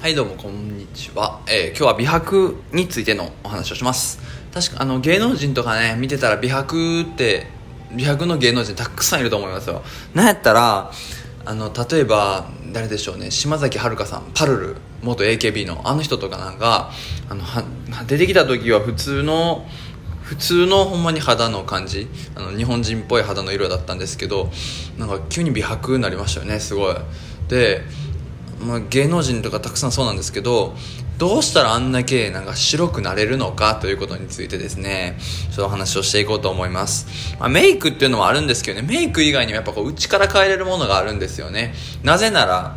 はいどうもこんにちは、えー今日は美白についてのお話をします。確かあの芸能人とかね見てたら美白って美白の芸能人たくさんいると思いますよ。なんやったらあの例えば誰でしょうね島崎遥さんパルル元 AKB のあの人とかなんかあのは出てきた時は普通の普通のほんまに肌の感じあの日本人っぽい肌の色だったんですけどなんか急に美白になりましたよねすごい。で、まあ、芸能人とかたくさんそうなんですけどどうしたらあんだけなんか白くなれるのかということについてですねちょっとお話をしていこうと思います、まあ、メイクっていうのもあるんですけどねメイク以外にもやっぱこう内から変えれるものがあるんですよね。なぜなら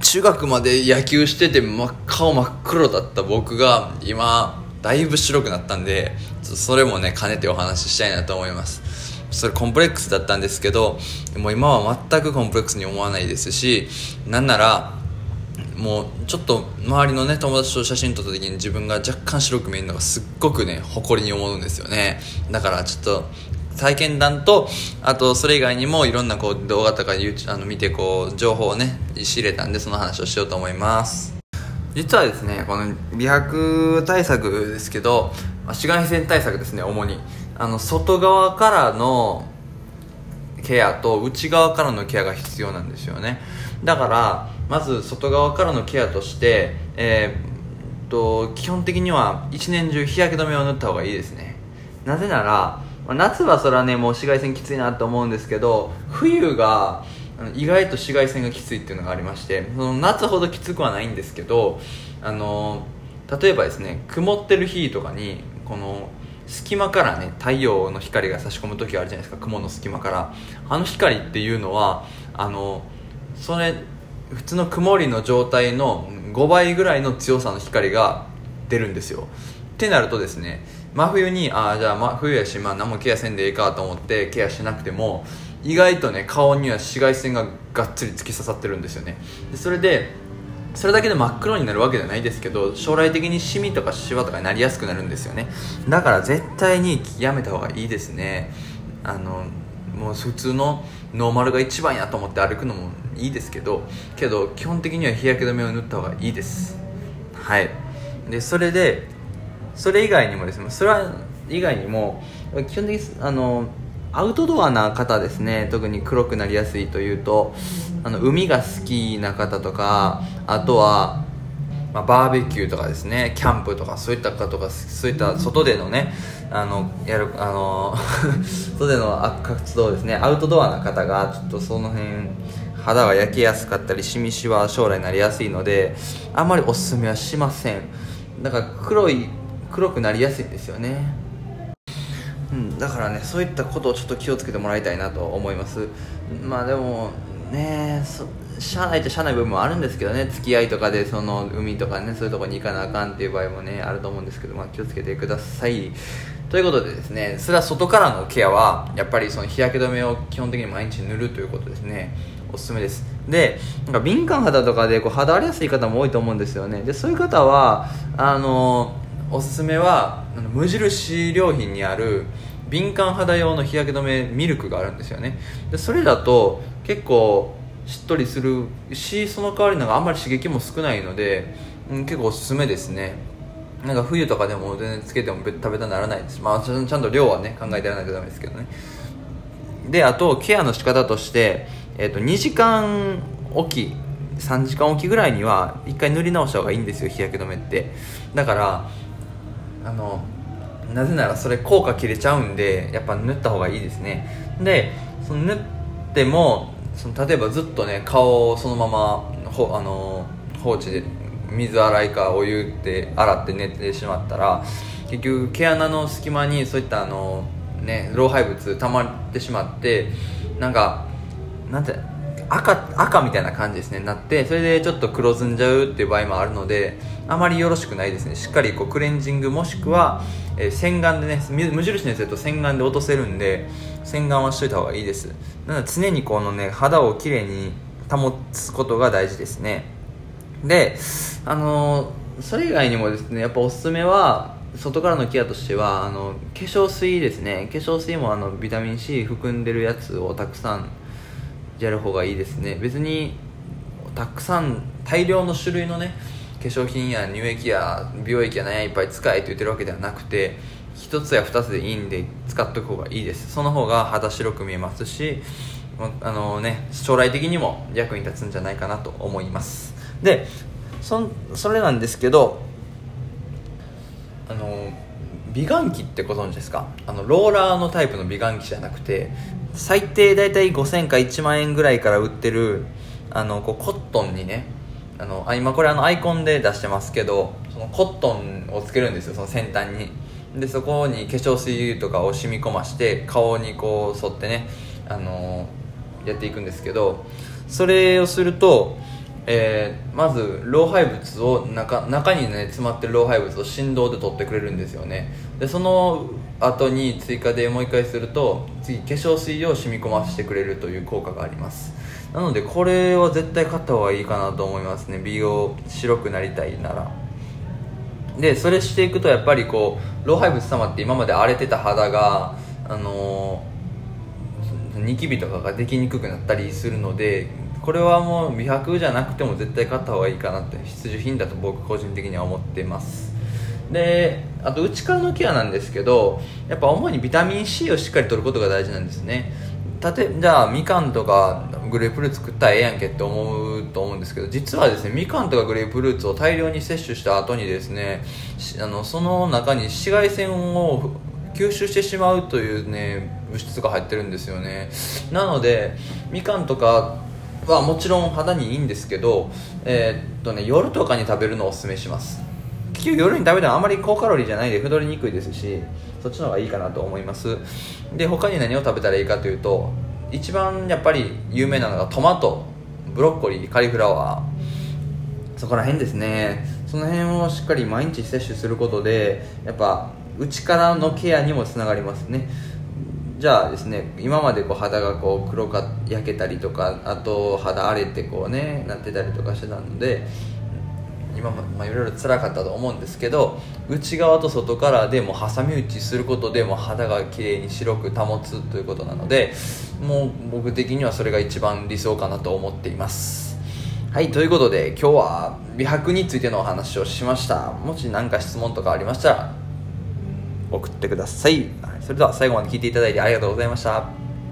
中学まで野球してて真っ顔真っ黒だった僕が今だいぶ白くなったんでそれもね兼ねてお話ししたいなと思います。それコンプレックスだったんですけどもう今は全くコンプレックスに思わないですしなんならもうちょっと周りのね友達と写真撮った時に自分が若干白く見えるのがすっごくね誇りに思うんですよね。だからちょっと体験談とあとそれ以外にもいろんなこう動画とかあの見てこう情報をね仕入れたんでその話をしようと思います。実はですねこの美白対策ですけど紫外線対策ですね主に。あの外側からのケアと内側からのケアが必要なんですよね。だからまず外側からのケアとして、えーっと基本的には一年中日焼け止めを塗った方がいいですね。なぜなら夏はそれはねもう紫外線きついなと思うんですけど冬が意外と紫外線がきついっていうのがありましてその夏ほどきつくはないんですけどあの例えばですね曇ってる日とかにこの隙間からね太陽の光が差し込む時があるじゃないですか。雲の隙間から。あの光っていうのはあのそれ普通の曇りの状態の5倍ぐらいの強さの光が出るんですよ。ってなるとですね真冬にああじゃあ真冬やし、まあ、何もケアせんでいいかと思ってケアしなくても意外とね顔には紫外線ががっつり突き刺さってるんですよね。でそれでそれだけで真っ黒になるわけじゃないですけど将来的にシミとかシワとかになりやすくなるんですよね。だから絶対にやめた方がいいですね。あのもう普通のノーマルが一番やと思って歩くのもいいですけどけど基本的には日焼け止めを塗った方がいいです。はい。でそれでそれ以外にもですねそれ以外にも基本的にあのアウトドアな方ですね。特に黒くなりやすいというとあの海が好きな方とかあとは、まあ、バーベキューとかですね。キャンプとかそういった方とかそういった外でのねあのやるあの 外での活動ですね。アウトドアな方がちょっとその辺肌が焼けやすかったりしみしは将来になりやすいのであんまりおすすめはしません。だから黒い黒くなりやすいんですよね。うん、だからねそういったことをちょっと気をつけてもらいたいなと思います。まあでもね社内と社内部分もあるんですけどね付き合いとかでその海とかねそういうとこに行かなあかんっていう場合もねあると思うんですけど、まあ、気をつけてください。ということでですねそれは外からのケアはやっぱりその日焼け止めを基本的に毎日塗るということですね。おすすめです。でなんか敏感肌とかでこう肌荒れやすい方も多いと思うんですよね。でそういう方はあのおすすめは無印良品にある敏感肌用の日焼け止めミルクがあるんですよね。でそれだと結構しっとりするしその代わりなんかあんまり刺激も少ないので、うん、結構おすすめですね。なんか冬とかでも全然つけても食べたならないです。まあちゃんちゃんと量はね考えてやらないとダメですけどね。であとケアの仕方として、えー、と2時間おき3時間おきぐらいには1回塗り直した方がいいんですよ日焼け止めって。だからあのなぜならそれ効果切れちゃうんでやっぱ塗った方がいいですね。でその塗ってもその例えばずっとね顔をそのままほあの放置で水洗いかお湯で洗って寝てしまったら結局毛穴の隙間にそういったあのね老廃物溜まってしまってなんかなんて赤赤みたいな感じですねなってそれでちょっと黒ずんじゃうっていう場合もあるのであまりよろしくないですね。しっかりこうクレンジングもしくは、えー洗顔でね無印のやつだと洗顔で落とせるんで洗顔はしといた方がいいです。なので常にこのね肌をきれいに保つことが大事ですね。であのーそれ以外にもですねやっぱおすすめは外からのケアとしてはあの化粧水ですね。化粧水もあのビタミン C 含んでるやつをたくさんやる方がいいですね。別にたくさん大量の種類のね化粧品や乳液や美容液や何やいっぱい使えと言ってるわけではなくて1つや2つでいいんで使っておく方がいいです。その方が肌白く見えますしあのね将来的にも役に立つんじゃないかなと思います。でそそれなんですけどあの美顔器ってご存知ですか？あのローラーのタイプの美顔器じゃなくて最低大体5000か1万円ぐらいから売ってるあのこうコットンにねあのあ今これあのアイコンで出してますけどそのコットンをつけるんですよその先端に。でそこに化粧水とかを染み込まして顔にこう沿ってねあのやっていくんですけどそれをするとえー、まず老廃物を中中にね詰まってる老廃物を振動で取ってくれるんですよね。でその後に追加でもう一回すると次化粧水を染み込ませてくれるという効果があります。なのでこれは絶対買った方がいいかなと思いますね。美容白くなりたいなら。でそれしていくとやっぱりこう老廃物溜まって今まで荒れてた肌があのー、ニキビとかができにくくなったりするのでこれはもう美白じゃなくても絶対買った方がいいかなって必需品だと僕個人的には思ってます。であと内からのケアなんですけどやっぱ主にビタミン C をしっかりとることが大事なんですね。たてじゃあみかんとかグレープフルーツ食ったらええやんけって思うと思うんですけど実はですねみかんとかグレープフルーツを大量に摂取した後にですねあのその中に紫外線を吸収してしまうというね物質が入ってるんですよね。なのでみかんとかはもちろん肌にいいんですけど、えー、っとね、夜とかに食べるのをおすすめします。結局夜に食べてもあまり高カロリーじゃないで太りにくいですしそっちの方がいいかなと思います。で他に何を食べたらいいかというと一番やっぱり有名なのがトマトブロッコリーカリフラワー。そこら辺ですね。その辺をしっかり毎日摂取することでやっぱ内からのケアにもつながりますね。じゃあですね今までこう肌がこう黒か焼けたりとかあと肌荒れてこうねなってたりとかしてたので今も、まあ、いろいろ辛かったと思うんですけど内側と外からでも挟み撃ちすることでも肌が綺麗に白く保つということなのでもう僕的にはそれが一番理想かなと思っています。はいということで今日は美白についてのお話をしました。もし何か質問とかありましたら送ってください。それでは最後まで聞いていただいてありがとうございました。